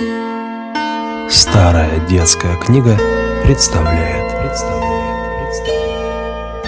Старая детская книга представляет. представляет, представляет.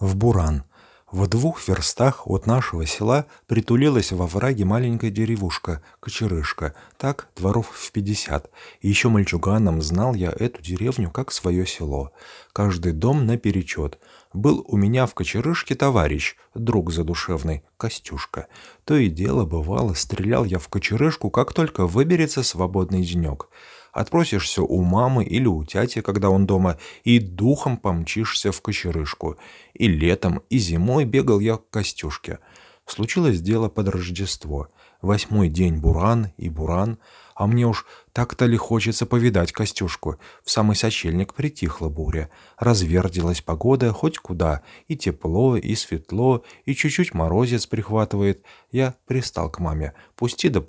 В Буран. В двух верстах от нашего села притулилась во враге маленькая деревушка, Кочерышка, так дворов в пятьдесят. И еще мальчуганом знал я эту деревню как свое село. Каждый дом наперечет. Был у меня в Кочерышке товарищ, друг задушевный, Костюшка. То и дело бывало, стрелял я в Кочерышку, как только выберется свободный денек. Отпросишься у мамы или у тяти, когда он дома, и духом помчишься в кочерышку. И летом, и зимой бегал я к Костюшке. Случилось дело под Рождество. Восьмой день Буран и Буран, а мне уж так-то ли хочется повидать Костюшку. В самый сочельник притихла буря. Развердилась погода хоть куда. И тепло, и светло, и чуть-чуть морозец прихватывает. Я пристал к маме. Пусти да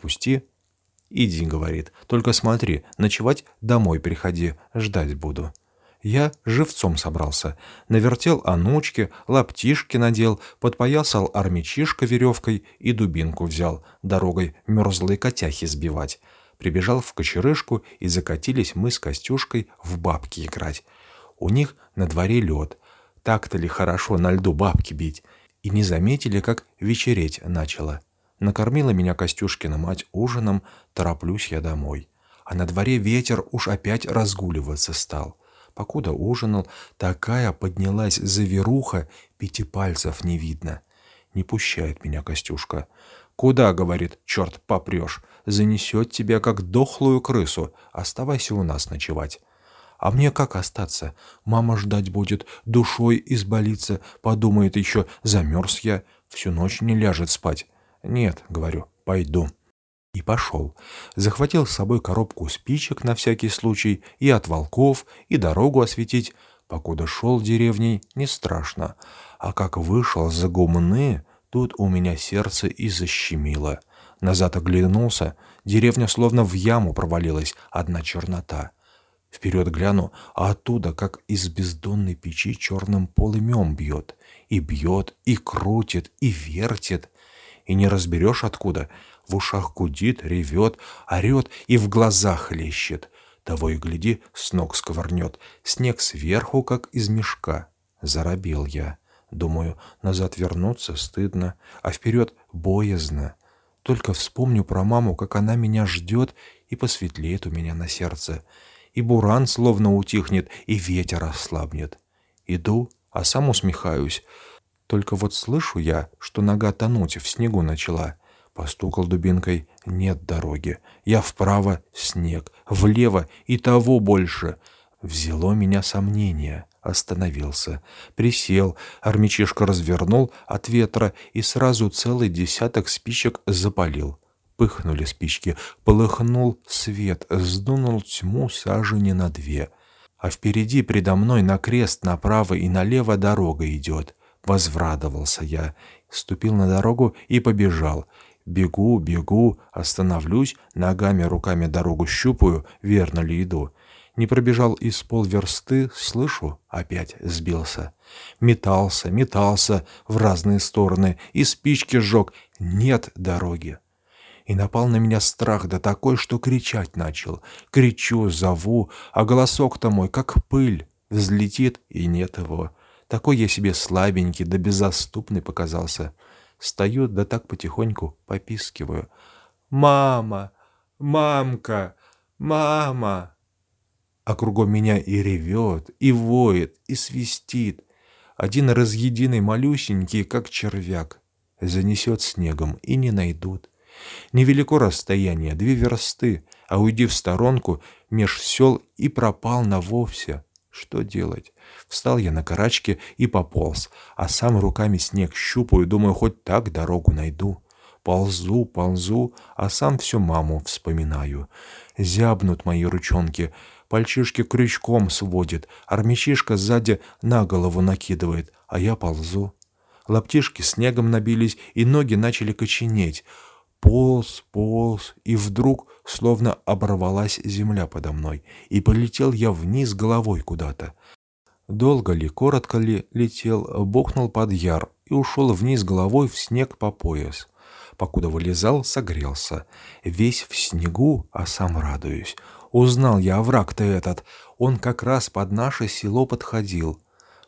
«Иди», — говорит, — «только смотри, ночевать домой приходи, ждать буду». Я живцом собрался. Навертел анучки, лаптишки надел, подпоясал армячишко веревкой и дубинку взял, дорогой мерзлые котяхи сбивать. Прибежал в кочерышку, и закатились мы с Костюшкой в бабки играть. У них на дворе лед. Так-то ли хорошо на льду бабки бить? И не заметили, как вечереть начало. Накормила меня Костюшкина мать ужином, тороплюсь я домой. А на дворе ветер уж опять разгуливаться стал. Покуда ужинал, такая поднялась заверуха, пяти пальцев не видно. Не пущает меня Костюшка. «Куда, — говорит, — черт, попрешь, занесет тебя, как дохлую крысу, оставайся у нас ночевать». А мне как остаться? Мама ждать будет, душой изболится, подумает еще, замерз я, всю ночь не ляжет спать. «Нет», — говорю, — «пойду». И пошел. Захватил с собой коробку спичек на всякий случай и от волков, и дорогу осветить. Покуда шел деревней, не страшно. А как вышел за гумны, тут у меня сердце и защемило. Назад оглянулся, деревня словно в яму провалилась, одна чернота. Вперед гляну, а оттуда, как из бездонной печи, черным полымем бьет. И бьет, и крутит, и вертит и не разберешь откуда. В ушах гудит, ревет, орет и в глазах лещет. Того и гляди, с ног сковырнет. Снег сверху, как из мешка. Заробил я. Думаю, назад вернуться стыдно, а вперед боязно. Только вспомню про маму, как она меня ждет, и посветлеет у меня на сердце. И буран словно утихнет, и ветер ослабнет. Иду, а сам усмехаюсь. Только вот слышу я, что нога тонуть в снегу начала. Постукал дубинкой. Нет дороги. Я вправо — снег, влево и того больше. Взяло меня сомнение. Остановился. Присел, армячишка развернул от ветра и сразу целый десяток спичек запалил. Пыхнули спички, полыхнул свет, сдунул тьму сажени на две. А впереди предо мной на крест направо и налево дорога идет. Возврадовался я, ступил на дорогу и побежал. Бегу, бегу, остановлюсь, ногами, руками дорогу щупаю, верно ли иду. Не пробежал из полверсты, слышу, опять сбился. Метался, метался в разные стороны, и спички сжег. Нет дороги. И напал на меня страх, да такой, что кричать начал. Кричу, зову, а голосок-то мой, как пыль, взлетит, и нет его. Такой я себе слабенький да беззаступный показался. Стою, да так потихоньку попискиваю. «Мама! Мамка! Мама!» А кругом меня и ревет, и воет, и свистит. Один разъединый малюсенький, как червяк. Занесет снегом, и не найдут. Невелико расстояние, две версты, а уйди в сторонку, меж сел и пропал на вовсе. Что делать? Встал я на карачке и пополз, а сам руками снег щупаю, думаю, хоть так дорогу найду. Ползу, ползу, а сам всю маму вспоминаю. Зябнут мои ручонки, пальчишки крючком сводит, армячишка сзади на голову накидывает, а я ползу. Лаптишки снегом набились, и ноги начали коченеть. Полз, полз, и вдруг словно оборвалась земля подо мной, и полетел я вниз головой куда-то. Долго ли, коротко ли летел, бухнул под яр и ушел вниз головой в снег по пояс. Покуда вылезал, согрелся. Весь в снегу, а сам радуюсь. Узнал я овраг-то этот. Он как раз под наше село подходил.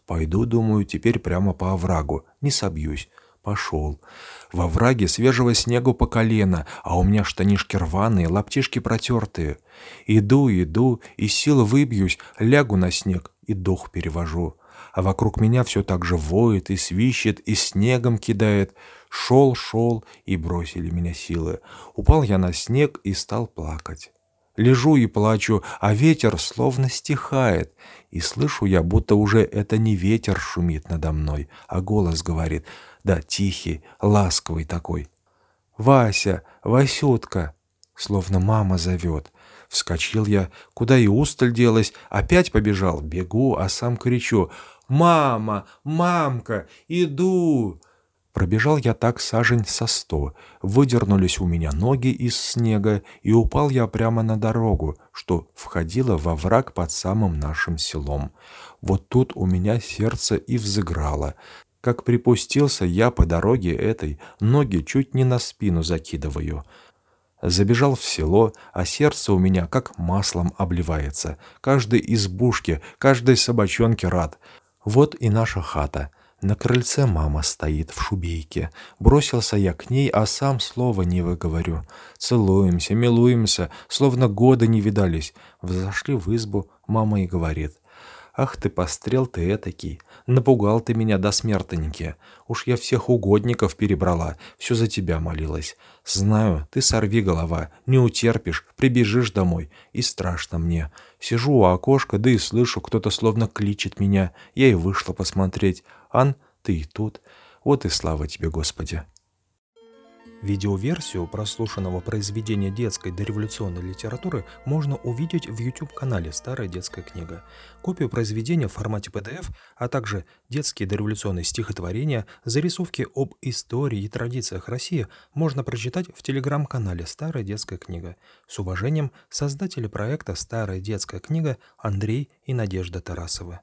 Пойду, думаю, теперь прямо по оврагу. Не собьюсь. Пошел. Во враге свежего снегу по колено, а у меня штанишки рваные, лаптишки протертые. Иду, иду, и силы выбьюсь, лягу на снег и дух перевожу. А вокруг меня все так же воет и свищет, и снегом кидает. Шел, шел, и бросили меня силы. Упал я на снег и стал плакать. Лежу и плачу, а ветер словно стихает. И слышу я, будто уже это не ветер шумит надо мной, а голос говорит, да тихий, ласковый такой. «Вася, Васютка!» Словно мама зовет. Вскочил я, куда и усталь делась, опять побежал, бегу, а сам кричу «Мама! Мамка! Иду!» Пробежал я так сажень со сто, выдернулись у меня ноги из снега, и упал я прямо на дорогу, что входила во враг под самым нашим селом. Вот тут у меня сердце и взыграло. Как припустился я по дороге этой, ноги чуть не на спину закидываю. Забежал в село, а сердце у меня как маслом обливается. Каждой избушке, каждой собачонке рад. Вот и наша хата — на крыльце мама стоит в шубейке. Бросился я к ней, а сам слова не выговорю. Целуемся, милуемся, словно года не видались. Взошли в избу, мама и говорит. «Ах ты, пострел ты этакий! Напугал ты меня до смертники! Уж я всех угодников перебрала, все за тебя молилась. Знаю, ты сорви голова, не утерпишь, прибежишь домой, и страшно мне. Сижу у окошка, да и слышу, кто-то словно кличет меня. Я и вышла посмотреть. Ан, ты и тут. Вот и слава тебе, Господи!» Видеоверсию прослушанного произведения детской дореволюционной литературы можно увидеть в YouTube-канале «Старая детская книга». Копию произведения в формате PDF, а также детские дореволюционные стихотворения, зарисовки об истории и традициях России можно прочитать в телеграм-канале «Старая детская книга». С уважением, создатели проекта «Старая детская книга» Андрей и Надежда Тарасовы.